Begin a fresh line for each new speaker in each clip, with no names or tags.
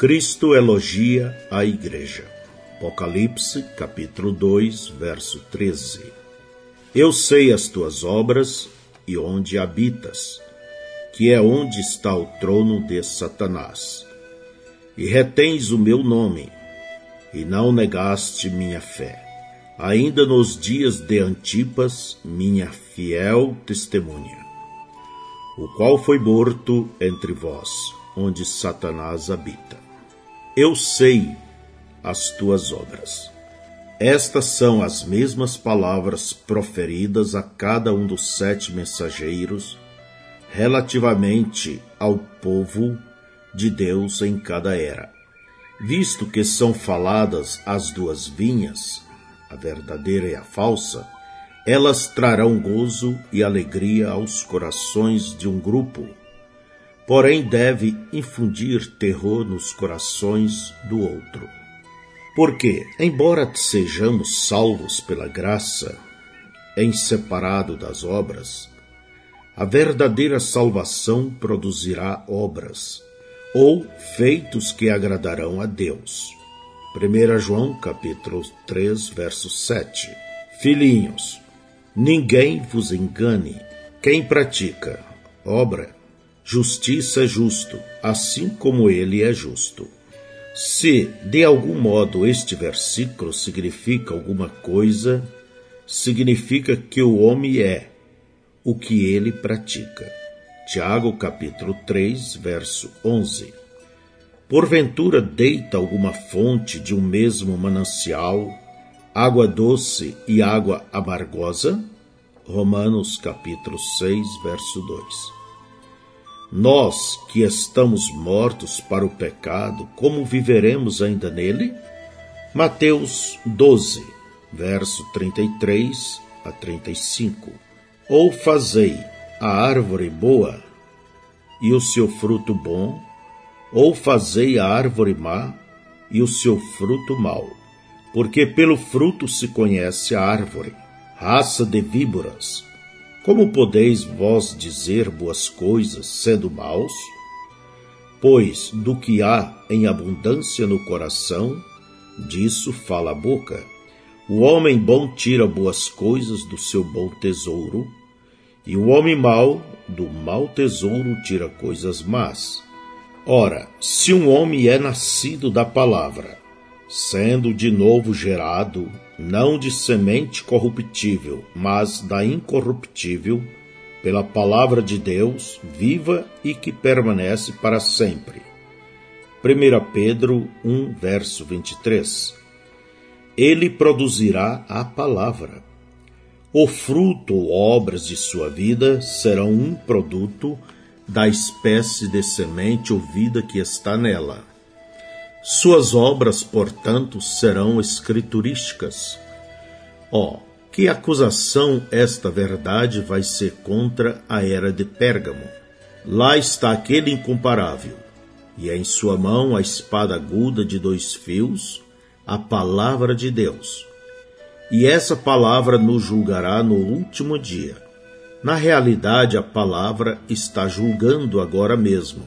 Cristo elogia a igreja. Apocalipse, capítulo 2, verso 13. Eu sei as tuas obras e onde habitas, que é onde está o trono de Satanás. E retens o meu nome, e não negaste minha fé. Ainda nos dias de Antipas, minha fiel testemunha, o qual foi morto entre vós, onde Satanás habita. Eu sei as tuas obras. Estas são as mesmas palavras proferidas a cada um dos sete mensageiros relativamente ao povo de Deus em cada era. Visto que são faladas as duas vinhas, a verdadeira e a falsa, elas trarão gozo e alegria aos corações de um grupo, porém deve infundir terror nos corações do outro. Porque, embora sejamos salvos pela graça, em separado das obras, a verdadeira salvação produzirá obras, ou feitos que agradarão a Deus. 1 João capítulo 3, verso 7. Filhinhos, ninguém vos engane. Quem pratica obra, justiça é justo, assim como ele é justo. Se, de algum modo, este versículo significa alguma coisa, significa que o homem é o que ele pratica. Tiago capítulo 3, verso 11. Porventura deita alguma fonte de um mesmo manancial, água doce e água amargosa? Romanos capítulo 6, verso 2. Nós que estamos mortos para o pecado, como viveremos ainda nele? Mateus 12, verso 33 a 35. Ou fazei a árvore boa e o seu fruto bom, ou fazei a árvore má e o seu fruto mau, porque pelo fruto se conhece a árvore. Raça de víboras, como podeis vós dizer boas coisas sendo maus? Pois do que há em abundância no coração, disso fala a boca. O homem bom tira boas coisas do seu bom tesouro, e o homem mau, do mau tesouro, tira coisas más. Ora, se um homem é nascido da palavra, sendo de novo gerado, não de semente corruptível, mas da incorruptível, pela palavra de Deus, viva e que permanece para sempre. 1 Pedro 1, verso 23. Ele produzirá a palavra o fruto ou obras de sua vida serão um produto da espécie de semente ou vida que está nela. Suas obras, portanto, serão escriturísticas. Ó, oh, que acusação esta verdade vai ser contra a era de Pérgamo. Lá está aquele incomparável, e é em sua mão a espada aguda de dois fios, a palavra de Deus e essa palavra nos julgará no último dia. Na realidade, a palavra está julgando agora mesmo,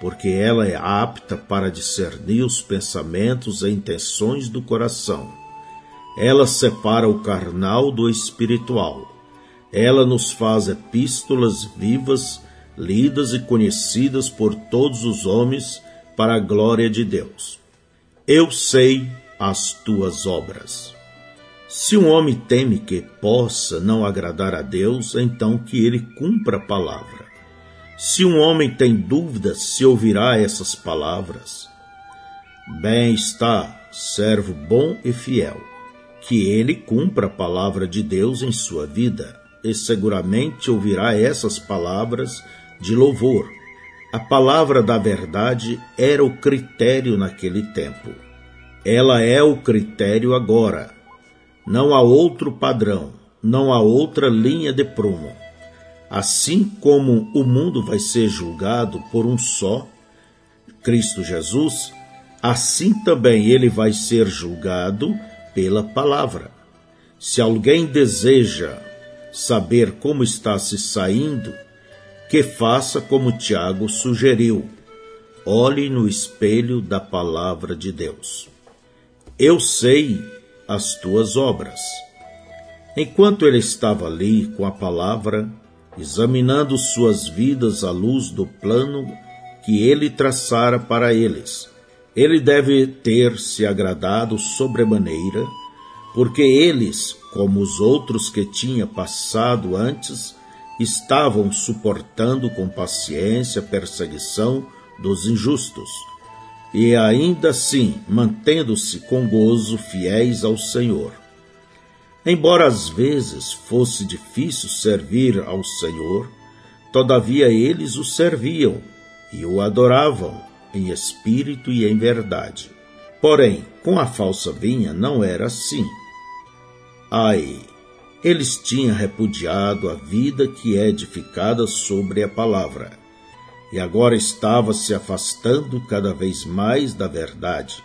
porque ela é apta para discernir os pensamentos e intenções do coração. Ela separa o carnal do espiritual. Ela nos faz epístolas vivas, lidas e conhecidas por todos os homens para a glória de Deus. Eu sei as tuas obras. Se um homem teme que possa não agradar a Deus, então que ele cumpra a palavra. Se um homem tem dúvidas se ouvirá essas palavras, bem está, servo bom e fiel, que ele cumpra a palavra de Deus em sua vida, e seguramente ouvirá essas palavras de louvor. A palavra da verdade era o critério naquele tempo. Ela é o critério agora não há outro padrão, não há outra linha de prumo. Assim como o mundo vai ser julgado por um só, Cristo Jesus, assim também ele vai ser julgado pela palavra. Se alguém deseja saber como está se saindo, que faça como Tiago sugeriu. olhe no espelho da palavra de Deus. Eu sei as tuas obras. Enquanto ele estava ali com a palavra, examinando suas vidas à luz do plano que ele traçara para eles, ele deve ter se agradado sobremaneira, porque eles, como os outros que tinha passado antes, estavam suportando com paciência a perseguição dos injustos, e ainda assim mantendo-se com gozo fiéis ao Senhor. Embora às vezes fosse difícil servir ao Senhor, todavia eles o serviam e o adoravam em espírito e em verdade. Porém, com a falsa vinha não era assim. Ai, eles tinham repudiado a vida que é edificada sobre a palavra, e agora estava se afastando cada vez mais da verdade.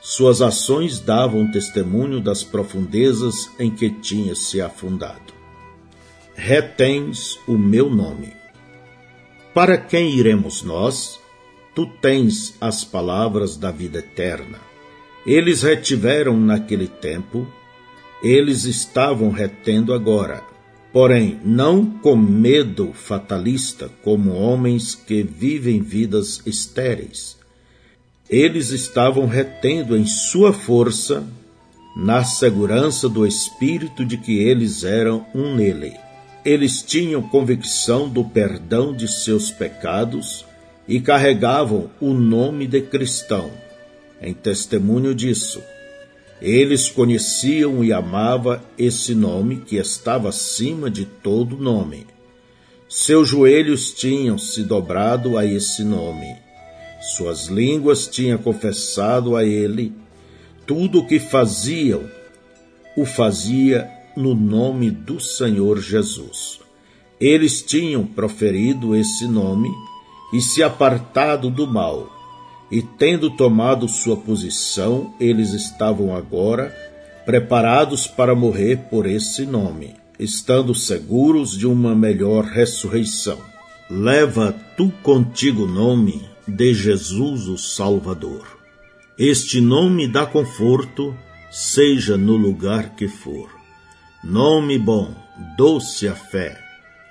Suas ações davam testemunho das profundezas em que tinha se afundado. Retens o meu nome. Para quem iremos nós? Tu tens as palavras da vida eterna. Eles retiveram naquele tempo, eles estavam retendo agora. Porém, não com medo fatalista, como homens que vivem vidas estéreis. Eles estavam retendo em sua força, na segurança do espírito de que eles eram um nele. Eles tinham convicção do perdão de seus pecados e carregavam o nome de cristão. Em testemunho disso, eles conheciam e amavam esse nome que estava acima de todo nome. Seus joelhos tinham se dobrado a esse nome. Suas línguas tinham confessado a ele. Tudo o que faziam, o fazia no nome do Senhor Jesus. Eles tinham proferido esse nome e se apartado do mal. E tendo tomado sua posição, eles estavam agora preparados para morrer por esse nome, estando seguros de uma melhor ressurreição. Leva tu contigo nome de Jesus o Salvador. Este nome dá conforto, seja no lugar que for. Nome bom, doce a fé,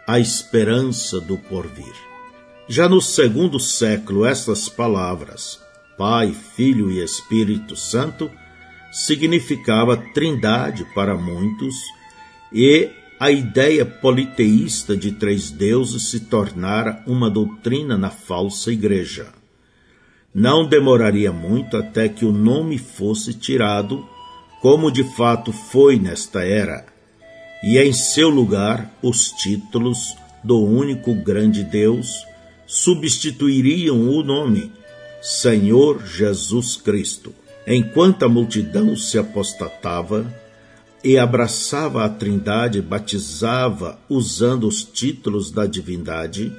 a esperança do porvir. Já no segundo século, essas palavras, Pai, Filho e Espírito Santo, significava trindade para muitos e a ideia politeísta de três deuses se tornara uma doutrina na falsa igreja. Não demoraria muito até que o nome fosse tirado, como de fato foi nesta era, e em seu lugar os títulos do único grande Deus substituiriam o nome Senhor Jesus Cristo. Enquanto a multidão se apostatava e abraçava a Trindade, batizava usando os títulos da divindade,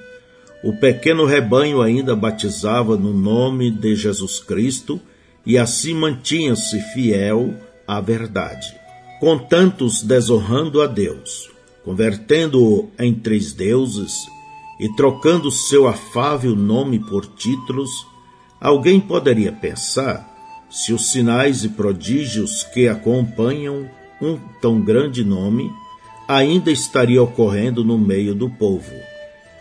o pequeno rebanho ainda batizava no nome de Jesus Cristo e assim mantinha-se fiel à verdade. Com tantos desonrando a Deus, convertendo-o em três deuses, e trocando seu afável nome por títulos, alguém poderia pensar se os sinais e prodígios que acompanham um tão grande nome ainda estaria ocorrendo no meio do povo.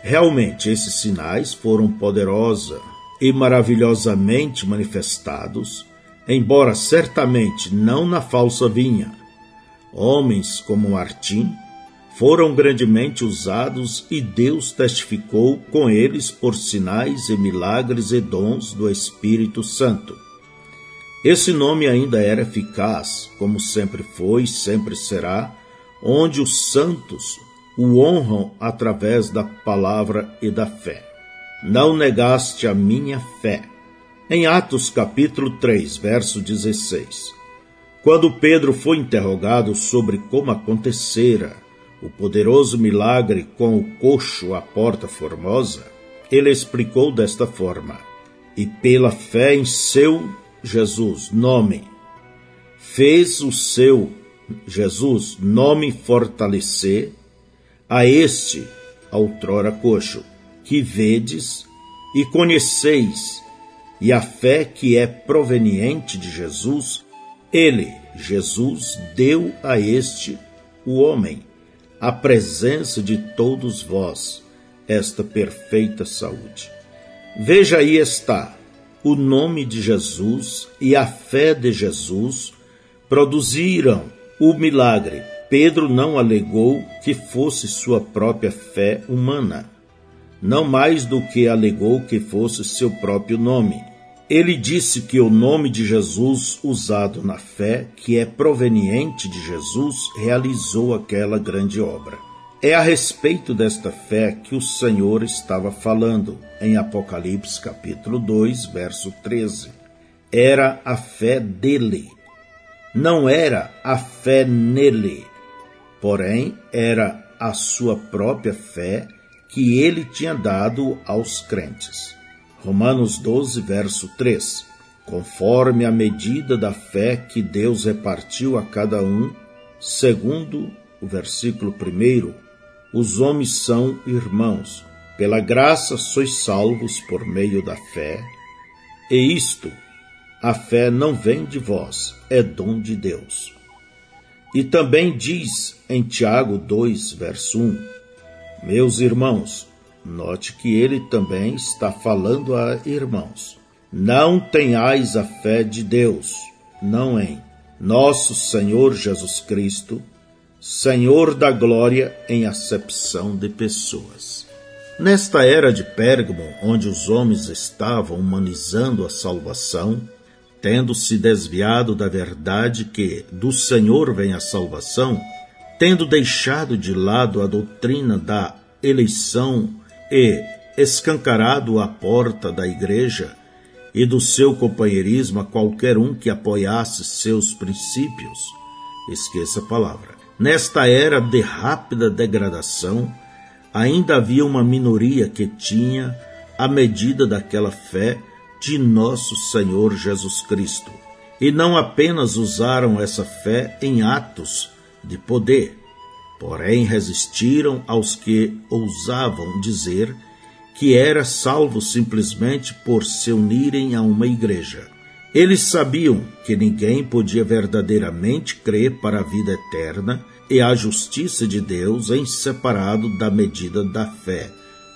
Realmente, esses sinais foram poderosa e maravilhosamente manifestados, embora certamente não na falsa vinha. Homens como Martim, foram grandemente usados e Deus testificou com eles por sinais e milagres e dons do Espírito Santo. Esse nome ainda era eficaz, como sempre foi e sempre será, onde os santos o honram através da palavra e da fé. Não negaste a minha fé. Em Atos capítulo 3, verso 16. Quando Pedro foi interrogado sobre como acontecera o poderoso milagre com o coxo à porta formosa, ele explicou desta forma: E pela fé em seu Jesus, nome, fez o seu Jesus, nome fortalecer a este outrora coxo, que vedes e conheceis e a fé que é proveniente de Jesus, ele, Jesus, deu a este, o homem, a presença de todos vós, esta perfeita saúde. Veja aí está, o nome de Jesus e a fé de Jesus produziram o milagre. Pedro não alegou que fosse sua própria fé humana, não mais do que alegou que fosse seu próprio nome. Ele disse que o nome de Jesus usado na fé, que é proveniente de Jesus, realizou aquela grande obra. É a respeito desta fé que o Senhor estava falando em Apocalipse capítulo 2, verso 13. Era a fé dele. Não era a fé nele, porém era a sua própria fé que ele tinha dado aos crentes. Romanos 12, verso 3. Conforme a medida da fé que Deus repartiu a cada um, segundo o versículo 1, os homens são irmãos. Pela graça sois salvos por meio da fé. E isto, a fé não vem de vós, é dom de Deus. E também diz em Tiago 2, verso 1: Meus irmãos, note que ele também está falando a irmãos. Não tenhais a fé de Deus, não em nosso Senhor Jesus Cristo, Senhor da glória em acepção de pessoas. Nesta era de Pérgamo, onde os homens estavam humanizando a salvação, tendo se desviado da verdade que do Senhor vem a salvação, tendo deixado de lado a doutrina da eleição e escancarado a porta da igreja e do seu companheirismo a qualquer um que apoiasse seus princípios, esqueça a palavra Nesta era de rápida degradação, ainda havia uma minoria que tinha a medida daquela fé de nosso Senhor Jesus Cristo. E não apenas usaram essa fé em atos de poder, porém resistiram aos que ousavam dizer que era salvo simplesmente por se unirem a uma igreja. Eles sabiam que ninguém podia verdadeiramente crer para a vida eterna e a justiça de Deus em separado da medida da fé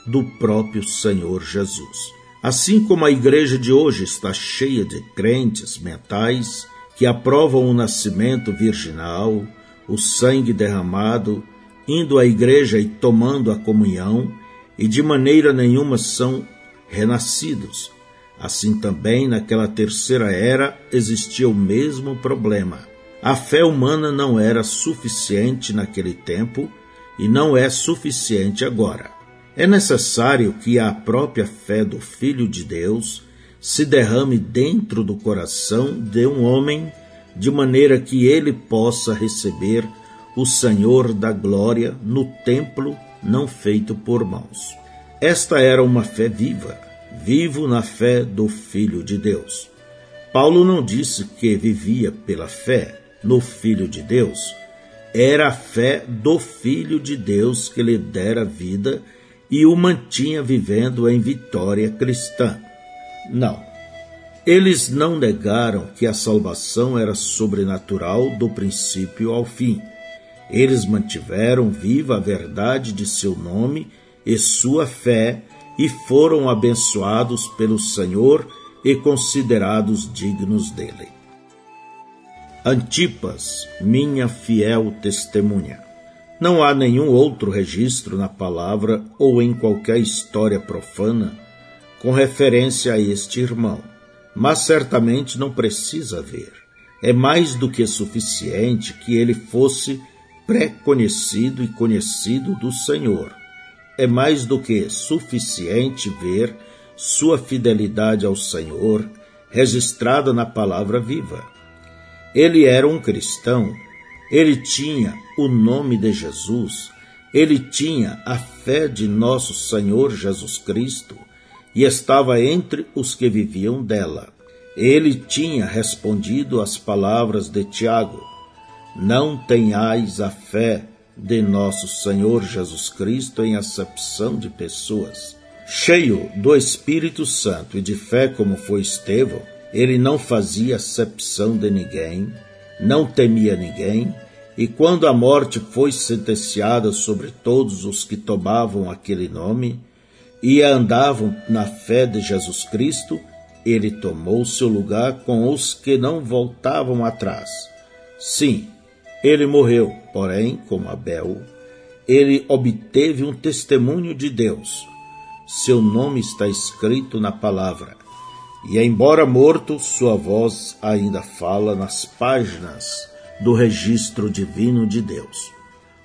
do próprio Senhor Jesus. Assim como a igreja de hoje está cheia de crentes mentais que aprovam o nascimento virginal, o sangue derramado, indo à igreja e tomando a comunhão, e de maneira nenhuma são renascidos Assim também naquela terceira era existia o mesmo problema. A fé humana não era suficiente naquele tempo e não é suficiente agora. É necessário que a própria fé do Filho de Deus se derrame dentro do coração de um homem, de maneira que ele possa receber o Senhor da glória no templo não feito por mãos. Esta era uma fé viva vivo na fé do Filho de Deus. Paulo não disse que vivia pela fé no Filho de Deus, era a fé do Filho de Deus que lhe dera vida e o mantinha vivendo em vitória cristã. Não. Eles não negaram que a salvação era sobrenatural do princípio ao fim. Eles mantiveram viva a verdade de seu nome e sua fé e foram abençoados pelo Senhor e considerados dignos dele. Antipas, minha fiel testemunha. Não há nenhum outro registro na palavra ou em qualquer história profana com referência a este irmão, mas certamente não precisa haver. É mais do que suficiente que ele fosse pré-conhecido e conhecido do Senhor, é mais do que suficiente ver sua fidelidade ao Senhor registrada na palavra viva. Ele era um cristão, ele tinha o nome de Jesus, ele tinha a fé de nosso Senhor Jesus Cristo e estava entre os que viviam dela. Ele tinha respondido às palavras de Tiago: Não tenhais a fé de nosso Senhor Jesus Cristo em acepção de pessoas. Cheio do Espírito Santo e de fé como foi Estevão, ele não fazia acepção de ninguém, não temia ninguém, e quando a morte foi sentenciada sobre todos os que tomavam aquele nome e andavam na fé de Jesus Cristo, ele tomou seu lugar com os que não voltavam atrás. Sim, ele morreu, porém, como Abel, ele obteve um testemunho de Deus. Seu nome está escrito na palavra. E, embora morto, sua voz ainda fala nas páginas do registro divino de Deus.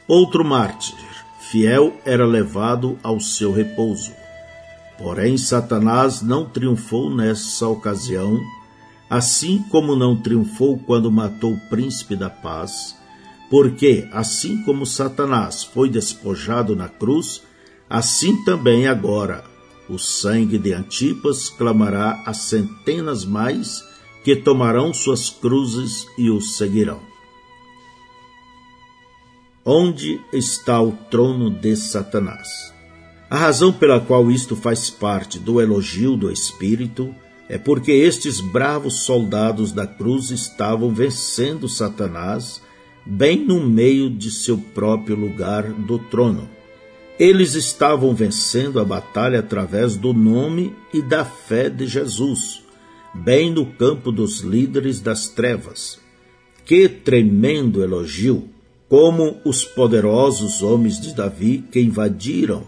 Outro mártir, fiel, era levado ao seu repouso. Porém, Satanás não triunfou nessa ocasião, assim como não triunfou quando matou o príncipe da paz, porque, assim como Satanás foi despojado na cruz, assim também agora o sangue de Antipas clamará a centenas mais que tomarão suas cruzes e o seguirão. Onde está o trono de Satanás? A razão pela qual isto faz parte do elogio do Espírito é porque estes bravos soldados da cruz estavam vencendo Satanás bem no meio de seu próprio lugar do trono. Eles estavam vencendo a batalha através do nome e da fé de Jesus, bem no campo dos líderes das trevas. Que tremendo elogio! Como os poderosos homens de Davi que invadiram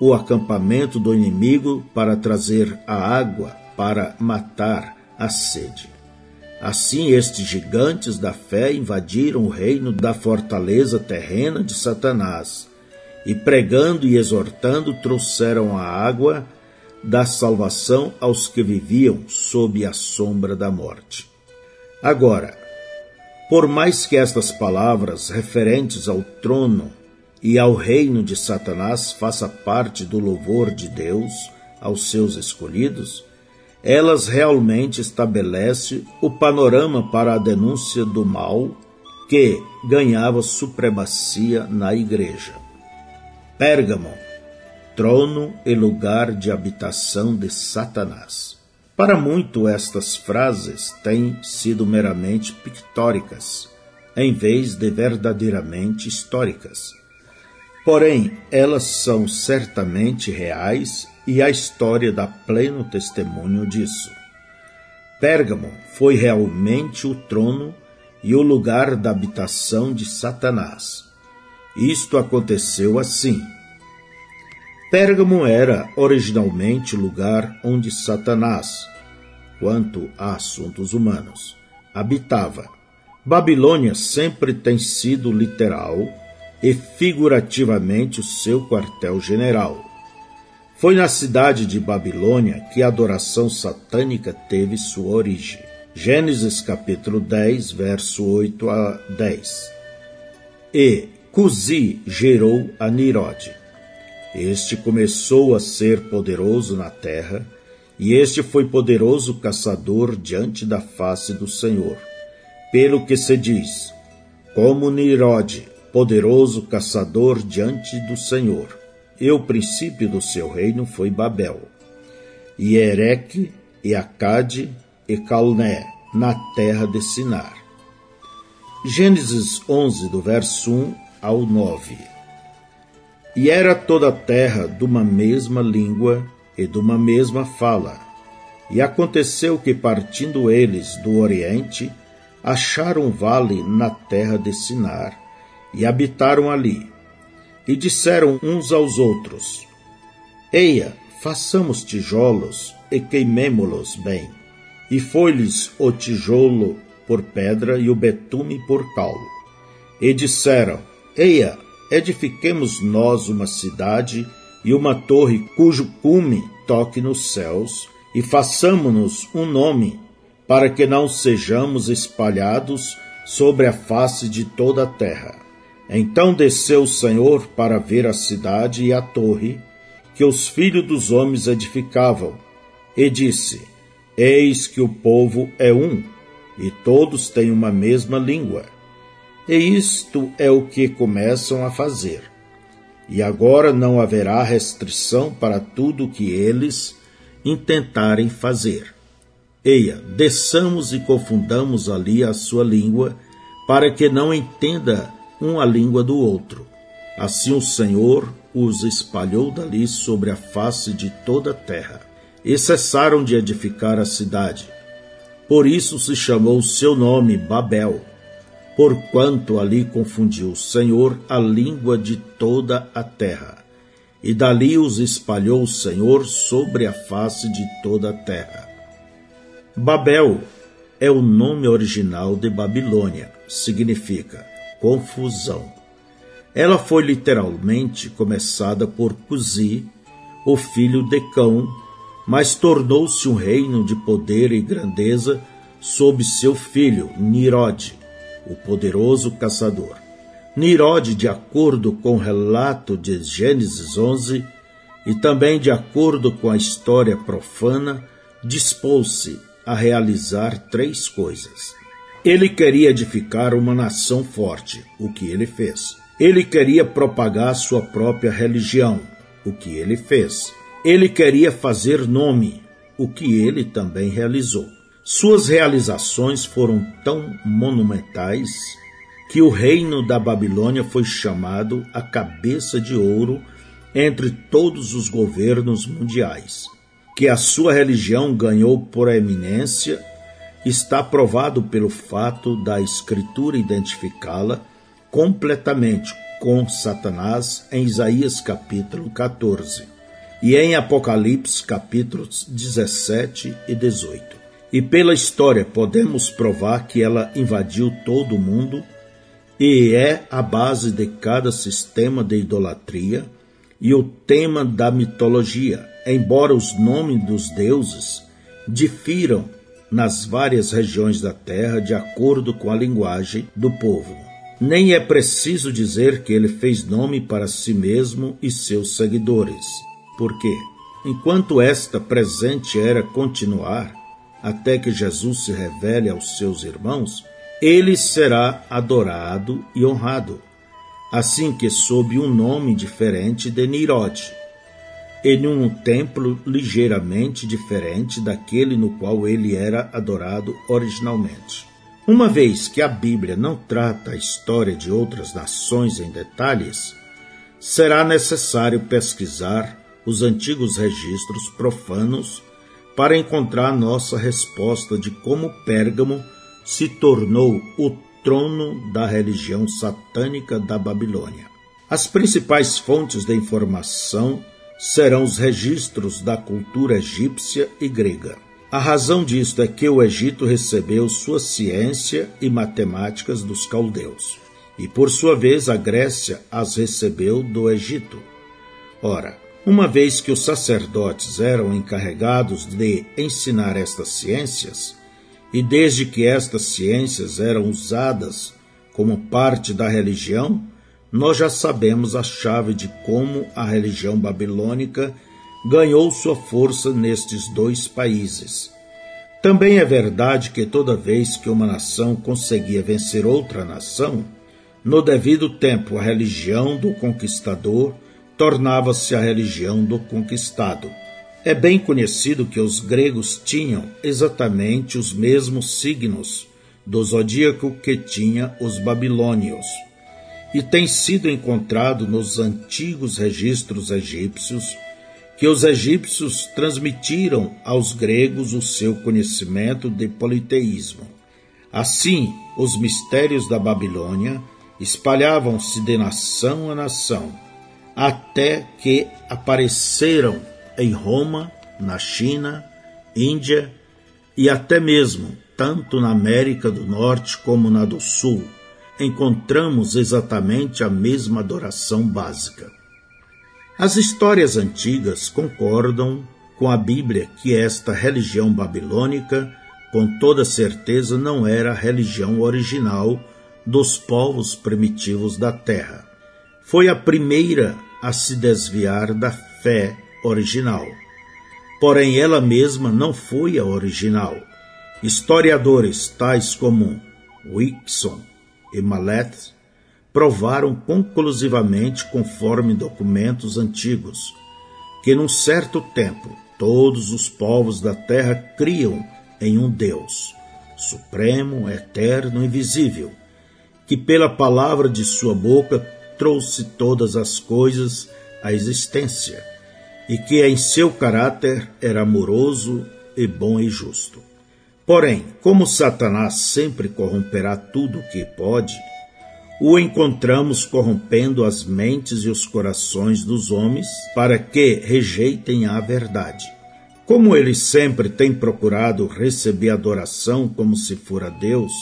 o acampamento do inimigo para trazer a água para matar a sede. Assim, estes gigantes da fé invadiram o reino da fortaleza terrena de Satanás e pregando e exortando trouxeram a água da salvação aos que viviam sob a sombra da morte. Agora, por mais que estas palavras referentes ao trono e ao reino de Satanás faça parte do louvor de Deus aos seus escolhidos, elas realmente estabelecem o panorama para a denúncia do mal que ganhava supremacia na igreja. Pérgamo, trono e lugar de habitação de Satanás. Para muito, estas frases têm sido meramente pictóricas, em vez de verdadeiramente históricas. Porém, elas são certamente reais e a história dá pleno testemunho disso. Pérgamo foi realmente o trono e o lugar da habitação de Satanás. Isto aconteceu assim. Pérgamo era originalmente o lugar onde Satanás, quanto a assuntos humanos, habitava. Babilônia sempre tem sido literal e figurativamente o seu quartel-general. Foi na cidade de Babilônia que a adoração satânica teve sua origem. Gênesis capítulo 10, verso 8 a 10. E Cusi gerou a Nirode. Este começou a ser poderoso na terra, e este foi poderoso caçador diante da face do Senhor. Pelo que se diz, como Nirode, poderoso caçador diante do Senhor. E o princípio do seu reino foi Babel. E Ereque, e Acade, e Calné, na terra de Sinar. Gênesis 11, do verso 1 ao 9. E era toda a terra de uma mesma língua e de uma mesma fala. E aconteceu que, partindo eles do Oriente, acharam um vale na terra de Sinar, e habitaram ali. E disseram uns aos outros: Eia, façamos tijolos e queimemo-los bem. E foi-lhes o tijolo por pedra e o betume por cal. E disseram: Eia, edifiquemos nós uma cidade e uma torre cujo cume toque nos céus, e façamo-nos um nome, para que não sejamos espalhados sobre a face de toda a terra. Então desceu o Senhor para ver a cidade e a torre que os filhos dos homens edificavam, e disse: Eis que o povo é um, e todos têm uma mesma língua e isto é o que começam a fazer. e agora não haverá restrição para tudo o que eles intentarem fazer. Eia, desçamos e confundamos ali a sua língua, para que não entenda um a língua do outro. Assim o Senhor os espalhou dali sobre a face de toda a terra, e cessaram de edificar a cidade. Por isso se chamou seu nome Babel, porquanto ali confundiu o Senhor a língua de toda a terra. E dali os espalhou o Senhor sobre a face de toda a terra. Babel é o nome original de Babilônia, significa confusão. Ela foi literalmente começada por Cusi, o filho de Cão, mas tornou-se um reino de poder e grandeza sob seu filho Nirod, o poderoso caçador. Nirod, de acordo com o relato de Gênesis 11 e também de acordo com a história profana, dispôs-se a realizar três coisas. Ele queria edificar uma nação forte, o que ele fez. Ele queria propagar sua própria religião, o que ele fez. Ele queria fazer nome, o que ele também realizou. Suas realizações foram tão monumentais que o reino da Babilônia foi chamado a cabeça de ouro entre todos os governos mundiais. Que a sua religião ganhou proeminência está provado pelo fato da Escritura identificá-la completamente com Satanás em Isaías capítulo 14 e em Apocalipse capítulos 17 e 18. E pela história podemos provar que ela invadiu todo o mundo e é a base de cada sistema de idolatria e o tema da mitologia, embora os nomes dos deuses difiram nas várias regiões da terra de acordo com a linguagem do povo. Nem é preciso dizer que ele fez nome para si mesmo e seus seguidores, porque, enquanto esta presente era continuar, até que Jesus se revele aos seus irmãos, ele será adorado e honrado, assim que sob um nome diferente de Nirod, em um templo ligeiramente diferente daquele no qual ele era adorado originalmente. Uma vez que a Bíblia não trata a história de outras nações em detalhes, será necessário pesquisar os antigos registros profanos para encontrar nossa resposta de como Pérgamo se tornou o trono da religião satânica da Babilônia. As principais fontes de informação serão os registros da cultura egípcia e grega. A razão disto é que o Egito recebeu sua ciência e matemáticas dos caldeus, e por sua vez a Grécia as recebeu do Egito. Ora, uma vez que os sacerdotes eram encarregados de ensinar estas ciências, e desde que estas ciências eram usadas como parte da religião, nós já sabemos a chave de como a religião babilônica ganhou sua força nestes dois países. Também é verdade que toda vez que uma nação conseguia vencer outra nação, no devido tempo a religião do conquistador tornava-se a religião do conquistado. É bem conhecido que os gregos tinham exatamente os mesmos signos do zodíaco que tinha os babilônios, e tem sido encontrado nos antigos registros egípcios que os egípcios transmitiram aos gregos o seu conhecimento de politeísmo. Assim, os mistérios da Babilônia espalhavam-se de nação a nação até que apareceram em Roma, na China, Índia e até mesmo, tanto na América do Norte como na do Sul, encontramos exatamente a mesma adoração básica. As histórias antigas concordam com a Bíblia que esta religião babilônica, com toda certeza, não era a religião original dos povos primitivos da terra. Foi a primeira a se desviar da fé original. Porém, ela mesma não foi a original. Historiadores tais como Wixon e Mallet provaram conclusivamente, conforme documentos antigos, que num certo tempo todos os povos da terra criam em um Deus, supremo, eterno e visível, que pela palavra de sua boca trouxe todas as coisas à existência, e que em seu caráter era amoroso e bom e justo. Porém, como Satanás sempre corromperá tudo o que pode, o encontramos corrompendo as mentes e os corações dos homens para que rejeitem a verdade. Como ele sempre tem procurado receber adoração como se fora Deus,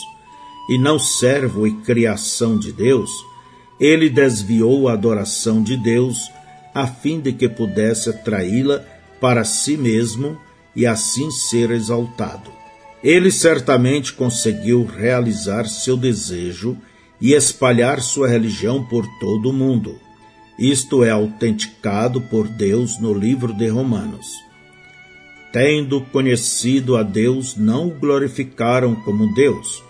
e não servo e criação de Deus, ele desviou a adoração de Deus a fim de que pudesse atraí-la para si mesmo e assim ser exaltado. Ele certamente conseguiu realizar seu desejo e espalhar sua religião por todo o mundo. Isto é autenticado por Deus no livro de Romanos. Tendo conhecido a Deus, não o glorificaram como Deus,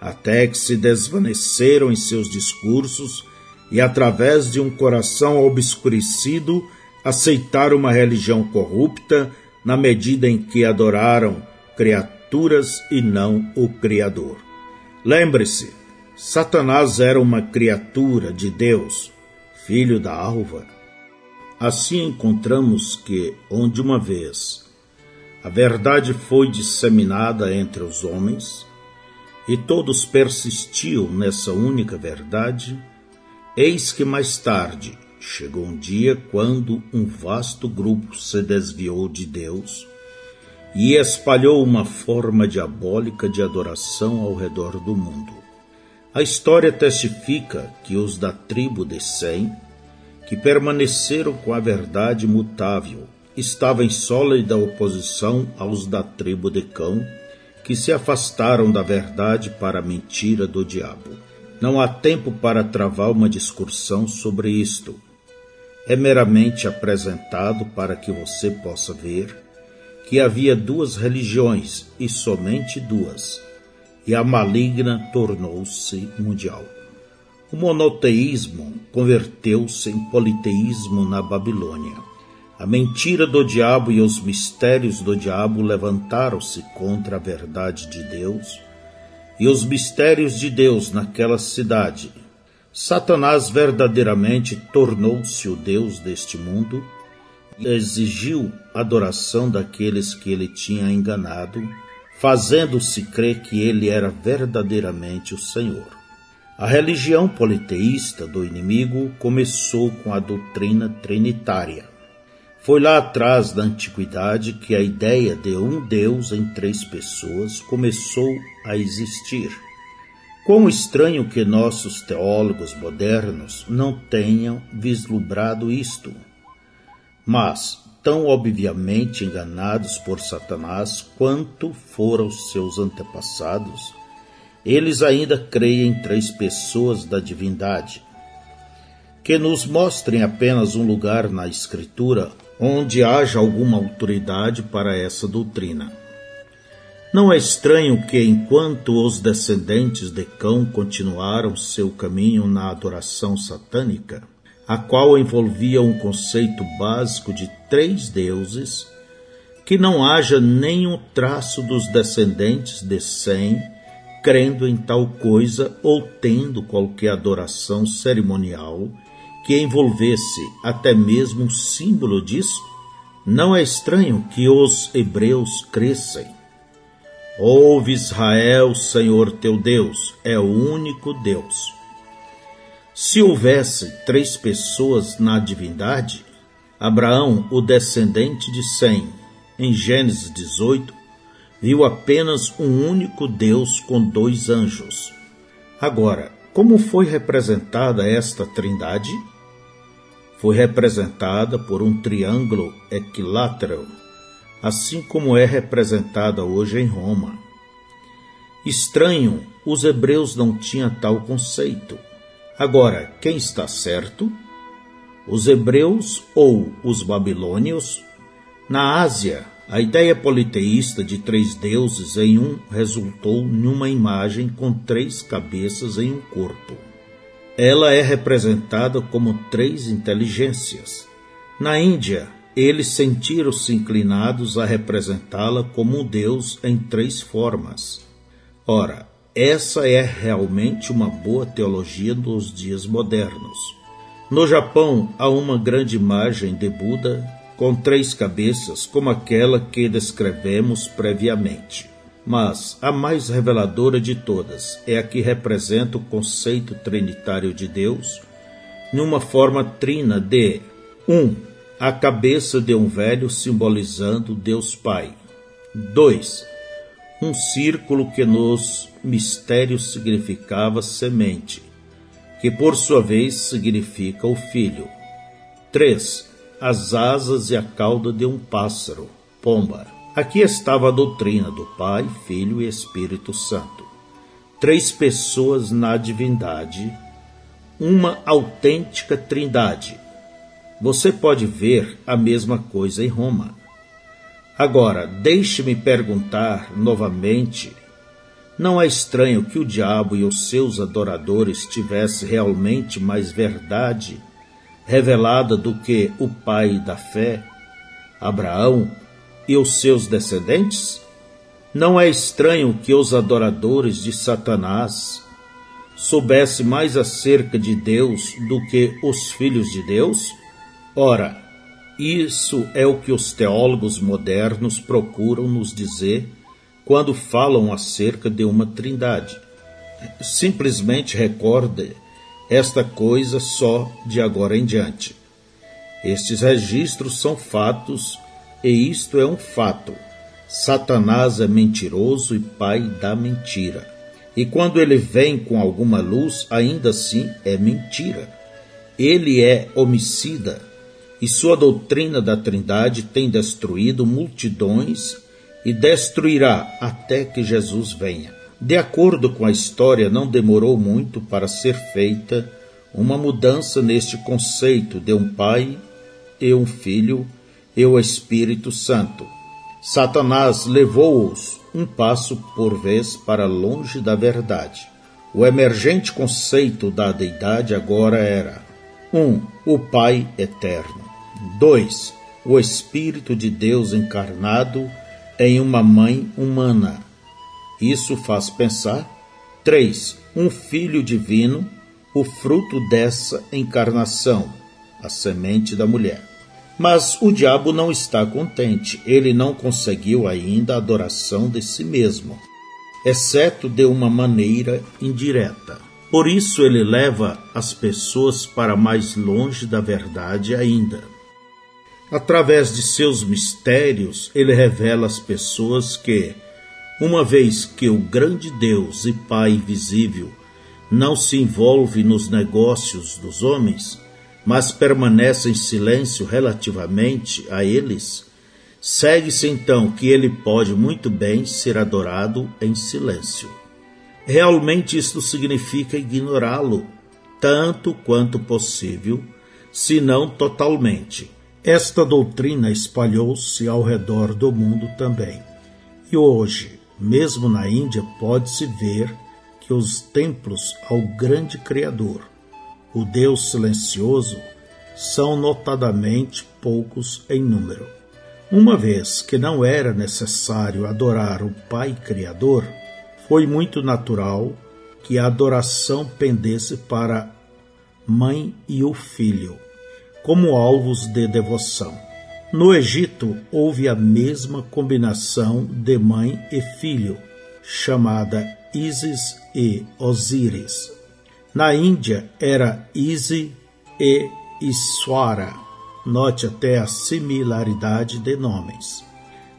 até que se desvaneceram em seus discursos e, através de um coração obscurecido, aceitaram uma religião corrupta na medida em que adoraram criaturas e não o Criador. Lembre-se, Satanás era uma criatura de Deus, filho da alva. Assim encontramos que, onde uma vez a verdade foi disseminada entre os homens, e todos persistiam nessa única verdade, eis que mais tarde Chegou um dia quando um vasto grupo se desviou de Deus e espalhou uma forma diabólica de adoração ao redor do mundo. A história testifica que os da tribo de Sem, que permaneceram com a verdade mutável, estavam em sólida oposição aos da tribo de Cão, que se afastaram da verdade para a mentira do diabo. Não há tempo para travar uma discussão sobre isto é meramente apresentado para que você possa ver que havia duas religiões e somente duas, e a maligna tornou-se mundial. O monoteísmo converteu-se em politeísmo na Babilônia. A mentira do diabo e os mistérios do diabo levantaram-se contra a verdade de Deus, e os mistérios de Deus naquela cidade Satanás verdadeiramente tornou-se o Deus deste mundo exigiu adoração daqueles que ele tinha enganado, fazendo-se crer que ele era verdadeiramente o Senhor. A religião politeísta do inimigo começou com a doutrina trinitária. Foi lá atrás da antiguidade que a ideia de um Deus em três pessoas começou a existir. Quão estranho que nossos teólogos modernos não tenham vislumbrado isto. Mas, tão obviamente enganados por Satanás quanto foram seus antepassados, eles ainda creem em três pessoas da divindade. Que nos mostrem apenas um lugar na Escritura onde haja alguma autoridade para essa doutrina. Não é estranho que, enquanto os descendentes de Cão continuaram seu caminho na adoração satânica, a qual envolvia um conceito básico de três deuses, que não haja nenhum traço dos descendentes de Sem crendo em tal coisa ou tendo qualquer adoração cerimonial que envolvesse até mesmo um símbolo disso, não é estranho que os hebreus crescem Ouve Israel, Senhor teu Deus é o único Deus. Se houvesse três pessoas na divindade, Abraão, o descendente de Sem, em Gênesis 18, viu apenas um único Deus com dois anjos. Agora, como foi representada esta trindade? Foi representada por um triângulo equilátero assim como é representada hoje em Roma. Estranho, os hebreus não tinham tal conceito. Agora, quem está certo? Os hebreus ou os babilônios? Na Ásia, a ideia politeísta de três deuses em um resultou numa imagem com três cabeças em um corpo. ela é representada como três inteligências. Na Índia, eles sentiram-se inclinados a representá-la como um Deus em três formas. Ora, essa é realmente uma boa teologia dos dias modernos. No Japão, há uma grande imagem de Buda com três cabeças, como aquela que descrevemos previamente. Mas a mais reveladora de todas é a que representa o conceito trinitário de Deus numa forma trina de 1. Um, a cabeça de um velho simbolizando Deus Pai. 2. Um círculo que nos mistérios significava semente, que por sua vez significa o filho. 3. As asas e a cauda de um pássaro, pomba. Aqui estava a doutrina do Pai, Filho e Espírito Santo. Três pessoas na divindade, uma autêntica trindade você pode ver a mesma coisa em Roma. Agora, deixe-me perguntar novamente: não é estranho que o diabo e os seus adoradores tivessem realmente mais verdade revelada do que o pai da fé, Abraão, e os seus descendentes? Não é estranho que os adoradores de Satanás soubessem mais acerca de Deus do que os filhos de Deus? Ora, isso é o que os teólogos modernos procuram nos dizer quando falam acerca de uma trindade. Simplesmente recorde esta coisa só de agora em diante. Estes registros são fatos e isto é um fato. Satanás é mentiroso e pai da mentira. E quando ele vem com alguma luz, ainda assim é mentira. Ele é homicida e sua doutrina da Trindade tem destruído multidões e destruirá até que Jesus venha. De acordo com a história, não demorou muito para ser feita uma mudança neste conceito de um Pai e um Filho e o Espírito Santo. Satanás levou-os um passo por vez para longe da verdade. O emergente conceito da deidade agora era: 1. Um, o Pai eterno. 2. O Espírito de Deus encarnado em uma mãe humana. Isso faz pensar. 3. Um Filho divino, o fruto dessa encarnação, a semente da mulher. Mas o diabo não está contente, ele não conseguiu ainda a adoração de si mesmo, exceto de uma maneira indireta. Por isso ele leva as pessoas para mais longe da verdade ainda. Através de seus mistérios, ele revela às pessoas que, uma vez que o grande Deus e Pai visível não se envolve nos negócios dos homens, mas permanece em silêncio relativamente a eles, segue-se então que ele pode muito bem ser adorado em silêncio. Realmente isto significa ignorá-lo, tanto quanto possível, se não totalmente esta doutrina espalhou-se ao redor do mundo também. E hoje, mesmo na Índia, pode-se ver que os templos ao grande Criador, o Deus silencioso, são notadamente poucos em número. Uma vez que não era necessário adorar o Pai Criador, foi muito natural que a adoração pendesse para mãe e o filho como alvos de devoção. No Egito houve a mesma combinação de mãe e filho, chamada Isis e Osíris. Na Índia era Isi e Iswara. Note até a similaridade de nomes.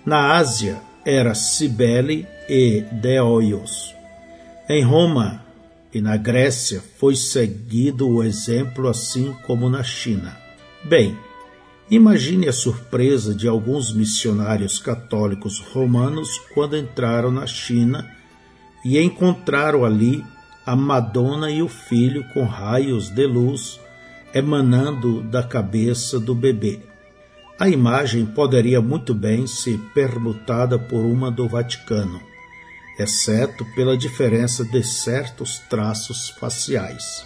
Na Ásia era Cibele e Deoios. Em Roma e na Grécia foi seguido o exemplo assim como na China. Bem, imagine a surpresa de alguns missionários católicos romanos quando entraram na China e encontraram ali a Madonna e o filho com raios de luz emanando da cabeça do bebê. A imagem poderia muito bem ser permutada por uma do Vaticano, exceto pela diferença de certos traços faciais.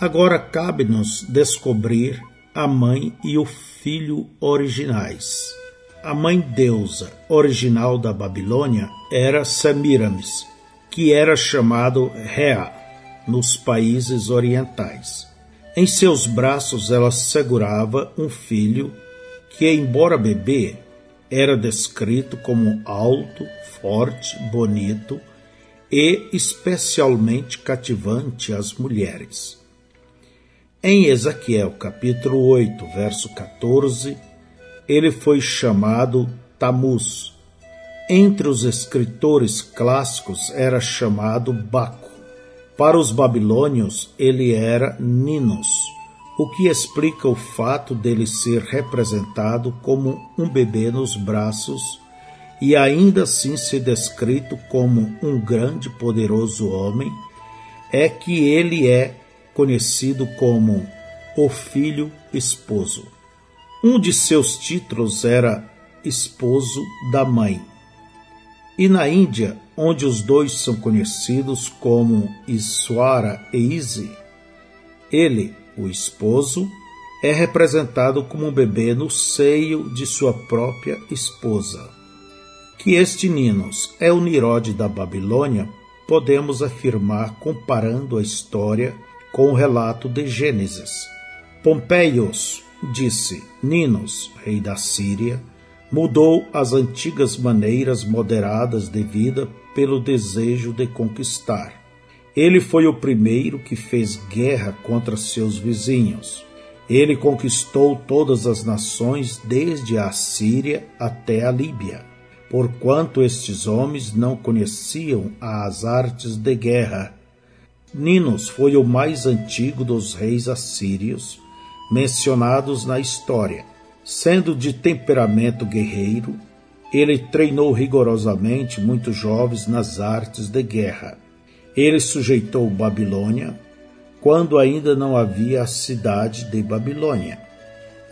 Agora cabe-nos descobrir a mãe e o filho originais. A mãe deusa original da Babilônia era Semiramis, que era chamado Rea nos países orientais. Em seus braços ela segurava um filho que, embora bebê, era descrito como alto, forte, bonito e especialmente cativante às mulheres. Em Ezequiel capítulo 8, verso 14, ele foi chamado Tamuz. Entre os escritores clássicos era chamado Baco. Para os babilônios, ele era Ninos, o que explica o fato dele ser representado como um bebê nos braços e ainda assim ser descrito como um grande poderoso homem, é que ele é conhecido como o filho esposo. Um de seus títulos era esposo da mãe. E na Índia, onde os dois são conhecidos como Iswara e Isi, ele, o esposo, é representado como um bebê no seio de sua própria esposa. Que este Ninos é o Nirode da Babilônia, podemos afirmar comparando a história com o relato de Gênesis. Pompeius disse: Ninos, rei da Síria, mudou as antigas maneiras moderadas de vida pelo desejo de conquistar. Ele foi o primeiro que fez guerra contra seus vizinhos. Ele conquistou todas as nações, desde a Síria até a Líbia, porquanto estes homens não conheciam as artes de guerra Ninos foi o mais antigo dos reis assírios mencionados na história. Sendo de temperamento guerreiro, ele treinou rigorosamente muitos jovens nas artes de guerra. Ele sujeitou Babilônia quando ainda não havia a cidade de Babilônia.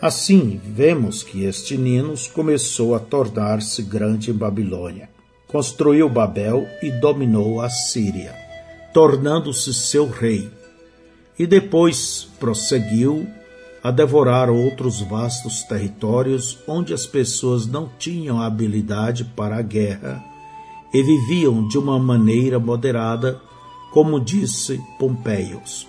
Assim, vemos que este Ninos começou a tornar-se grande em Babilônia. Construiu Babel e dominou a Síria tornando-se seu rei, e depois prosseguiu a devorar outros vastos territórios onde as pessoas não tinham habilidade para a guerra e viviam de uma maneira moderada, como disse Pompeius.